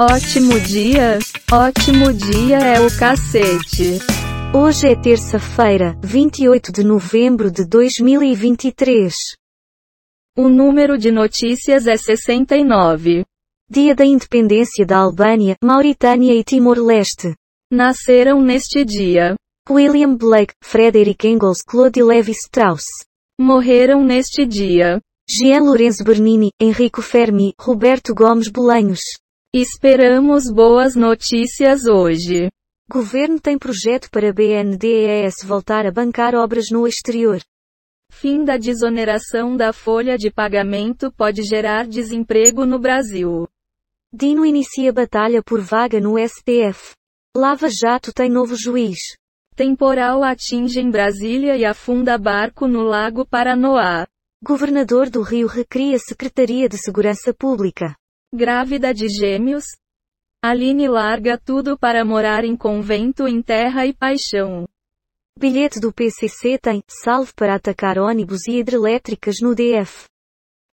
Ótimo dia? Ótimo dia é o cacete. Hoje é terça-feira, 28 de novembro de 2023. O número de notícias é 69. Dia da independência da Albânia, Mauritânia e Timor-Leste. Nasceram neste dia. William Blake, Frederick Engels, Claude Levi-Strauss. Morreram neste dia. Jean Lorenzo Bernini, Enrico Fermi, Roberto Gomes Bolanhos. Esperamos boas notícias hoje. Governo tem projeto para BNDES voltar a bancar obras no exterior. Fim da desoneração da folha de pagamento pode gerar desemprego no Brasil. Dino inicia batalha por vaga no STF. Lava Jato tem novo juiz. Temporal atinge em Brasília e afunda barco no Lago Paranoá. Governador do Rio recria Secretaria de Segurança Pública. Grávida de gêmeos? Aline larga tudo para morar em convento em terra e paixão. Bilhete do PCC tem salve para atacar ônibus e hidrelétricas no DF.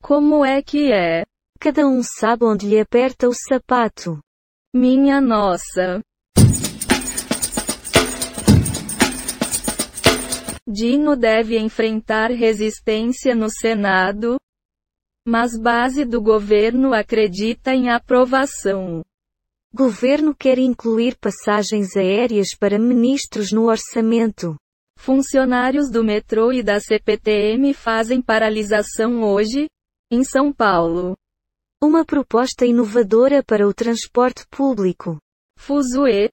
Como é que é? Cada um sabe onde lhe aperta o sapato. Minha nossa. Dino deve enfrentar resistência no Senado, mas base do governo acredita em aprovação. Governo quer incluir passagens aéreas para ministros no orçamento. Funcionários do metrô e da CPTM fazem paralisação hoje, em São Paulo. Uma proposta inovadora para o transporte público. Fuzue.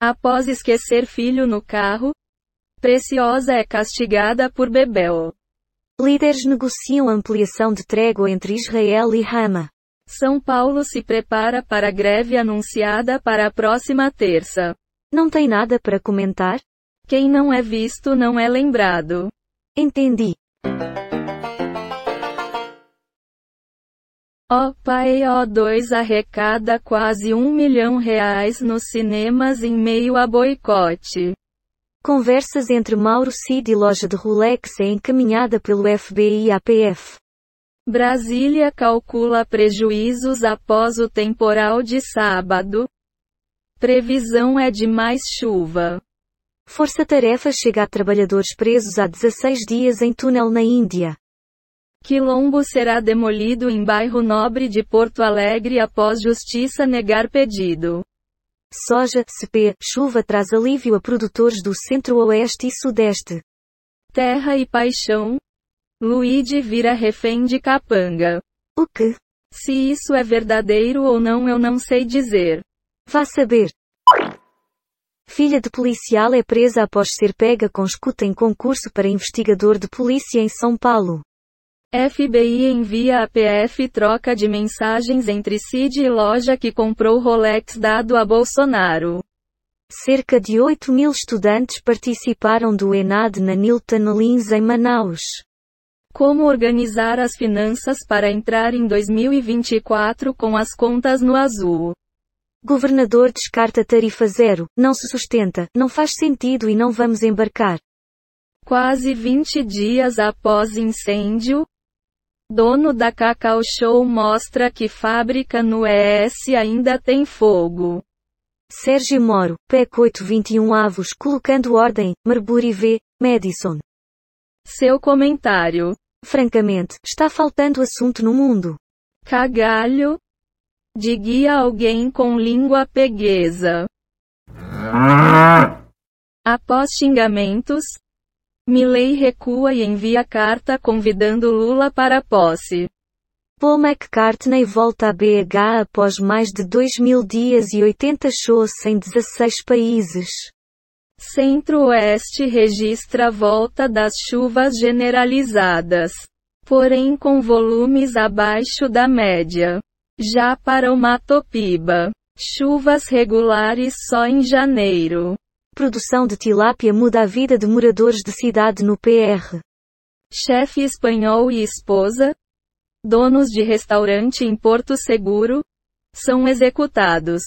Após esquecer filho no carro, Preciosa é castigada por Bebel. Líderes negociam ampliação de trégua entre Israel e Hama. São Paulo se prepara para a greve anunciada para a próxima terça. Não tem nada para comentar? Quem não é visto não é lembrado. Entendi. O Pai O2 arrecada quase um milhão reais nos cinemas em meio a boicote. Conversas entre Mauro Cid e loja de Rolex é encaminhada pelo FBI e APF. Brasília calcula prejuízos após o temporal de sábado. Previsão é de mais chuva. Força Tarefa chega a trabalhadores presos há 16 dias em túnel na Índia. Quilombo será demolido em bairro nobre de Porto Alegre após justiça negar pedido. Soja, CP, chuva traz alívio a produtores do centro-oeste e sudeste. Terra e paixão. Luigi vira refém de capanga. O que? Se isso é verdadeiro ou não eu não sei dizer. Vá saber. Filha de policial é presa após ser pega com escuta em concurso para investigador de polícia em São Paulo. FBI envia a PF troca de mensagens entre Cid e loja que comprou Rolex dado a Bolsonaro. Cerca de 8 mil estudantes participaram do ENAD na Nilton Lins em Manaus. Como organizar as finanças para entrar em 2024 com as contas no azul? Governador descarta tarifa zero, não se sustenta, não faz sentido e não vamos embarcar. Quase 20 dias após incêndio, Dono da Cacau Show mostra que fábrica no ES ainda tem fogo. Sérgio Moro, PEC 821 Avos colocando ordem, Marbury V, Madison. Seu comentário. Francamente, está faltando assunto no mundo. Cagalho. Diga alguém com língua peguesa. Após xingamentos, Milley recua e envia carta convidando Lula para a posse. Paul McCartney volta a BH após mais de 2 mil dias e 80 shows em 16 países. Centro-Oeste registra a volta das chuvas generalizadas, porém com volumes abaixo da média. Já para o Mato Piba, chuvas regulares só em janeiro. Produção de tilápia muda a vida de moradores de cidade no PR. Chefe espanhol e esposa, donos de restaurante em Porto Seguro, são executados.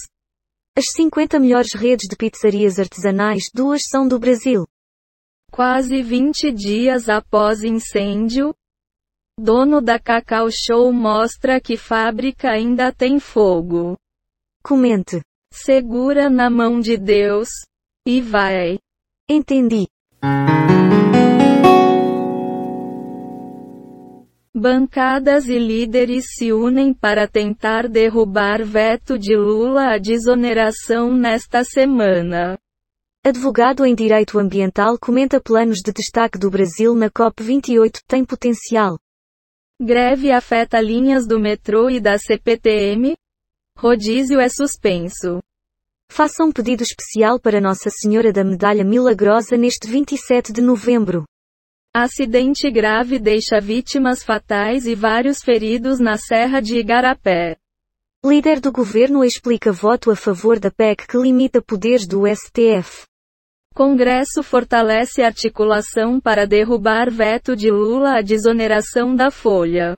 As 50 melhores redes de pizzarias artesanais, duas são do Brasil. Quase 20 dias após incêndio, dono da Cacau Show mostra que fábrica ainda tem fogo. Comente. Segura na mão de Deus. E vai. Entendi. Bancadas e líderes se unem para tentar derrubar veto de Lula à desoneração nesta semana. Advogado em direito ambiental comenta planos de destaque do Brasil na COP28 tem potencial. Greve afeta linhas do metrô e da CPTM? Rodízio é suspenso. Faça um pedido especial para Nossa Senhora da Medalha Milagrosa neste 27 de novembro. Acidente grave deixa vítimas fatais e vários feridos na Serra de Igarapé. Líder do governo explica voto a favor da PEC que limita poderes do STF. Congresso fortalece articulação para derrubar veto de Lula à desoneração da Folha.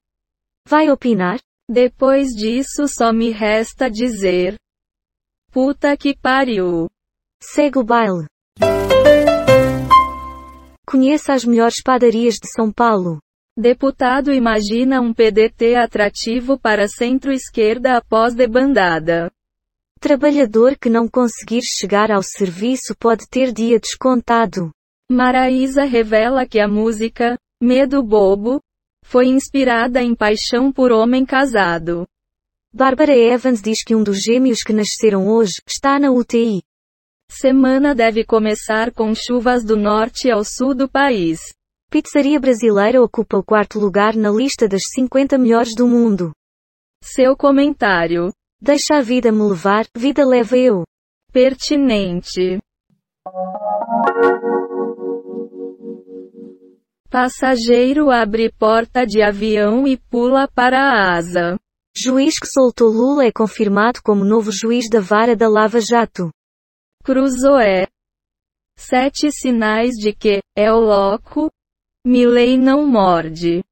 Vai opinar? Depois disso só me resta dizer. Puta que pariu. Segue o baile. Conheça as melhores padarias de São Paulo. Deputado imagina um PDT atrativo para centro-esquerda após debandada. Trabalhador que não conseguir chegar ao serviço pode ter dia descontado. Maraísa revela que a música, Medo Bobo, foi inspirada em paixão por homem casado. Bárbara Evans diz que um dos gêmeos que nasceram hoje está na UTI. Semana deve começar com chuvas do norte ao sul do país. Pizzaria brasileira ocupa o quarto lugar na lista das 50 melhores do mundo. Seu comentário. Deixa a vida me levar, vida leva eu. Pertinente. Passageiro abre porta de avião e pula para a asa. Juiz que soltou Lula é confirmado como novo juiz da vara da Lava Jato. Cruzoé. Sete sinais de que, é o louco. Milley não morde.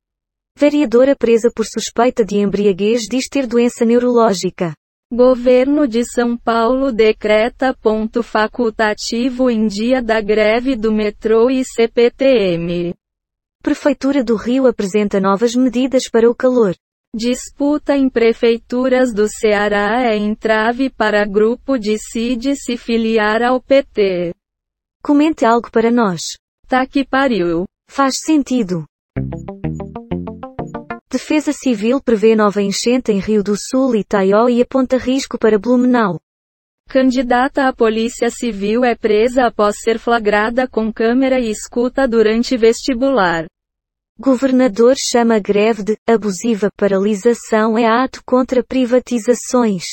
Vereadora presa por suspeita de embriaguez diz ter doença neurológica. Governo de São Paulo decreta ponto facultativo em dia da greve do metrô e CPTM. Prefeitura do Rio apresenta novas medidas para o calor. Disputa em prefeituras do Ceará é entrave para grupo de CID se filiar ao PT. Comente algo para nós. Tá que pariu. Faz sentido. Defesa Civil prevê nova enchente em Rio do Sul e Taió e aponta risco para Blumenau. Candidata à Polícia Civil é presa após ser flagrada com câmera e escuta durante vestibular. Governador chama greve de abusiva paralisação é ato contra privatizações.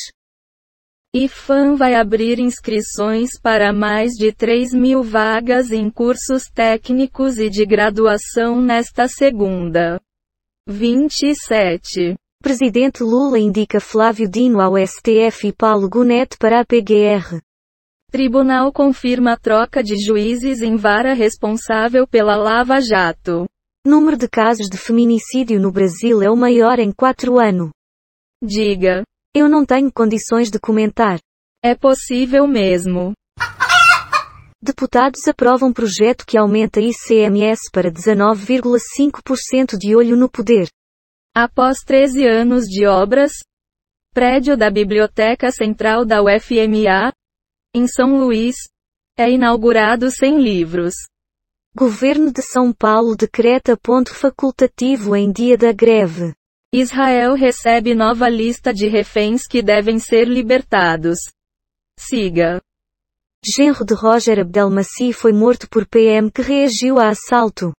IFAM vai abrir inscrições para mais de 3 mil vagas em cursos técnicos e de graduação nesta segunda. 27. Presidente Lula indica Flávio Dino ao STF e Paulo Gonet para a PGR. Tribunal confirma a troca de juízes em vara responsável pela Lava Jato. Número de casos de feminicídio no Brasil é o maior em quatro anos. Diga. Eu não tenho condições de comentar. É possível mesmo. Deputados aprovam projeto que aumenta ICMS para 19,5% de olho no poder. Após 13 anos de obras, prédio da Biblioteca Central da UFMA, em São Luís, é inaugurado sem livros. Governo de São Paulo decreta ponto facultativo em dia da greve. Israel recebe nova lista de reféns que devem ser libertados. Siga. Genro de Roger Abdelmaci foi morto por PM que reagiu a assalto.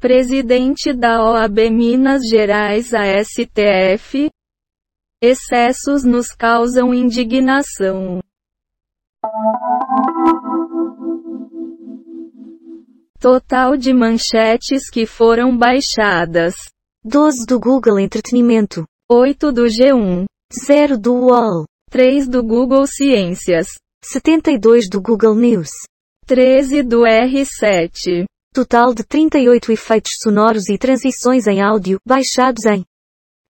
Presidente da OAB Minas Gerais a STF. Excessos nos causam indignação. Total de manchetes que foram baixadas. 12 do Google Entretenimento. 8 do G1. 0 do UOL. 3 do Google Ciências. 72 do Google News. 13 do R7. Total de 38 efeitos sonoros e transições em áudio, baixados em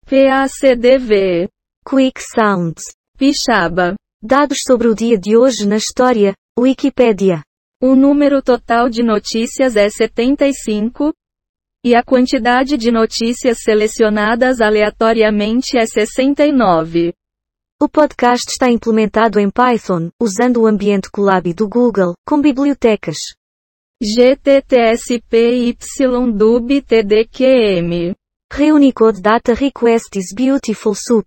PACDV. Quick Sounds. Pixaba. Dados sobre o dia de hoje na história, Wikipedia. O número total de notícias é 75. E a quantidade de notícias selecionadas aleatoriamente é 69. O podcast está implementado em Python, usando o ambiente Colab do Google, com bibliotecas. GTTSPYDUB Reunicode Data Request is Beautiful Soup.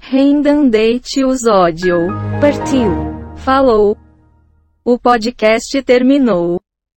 Rendandate os ódio. Partiu. Falou. O podcast terminou.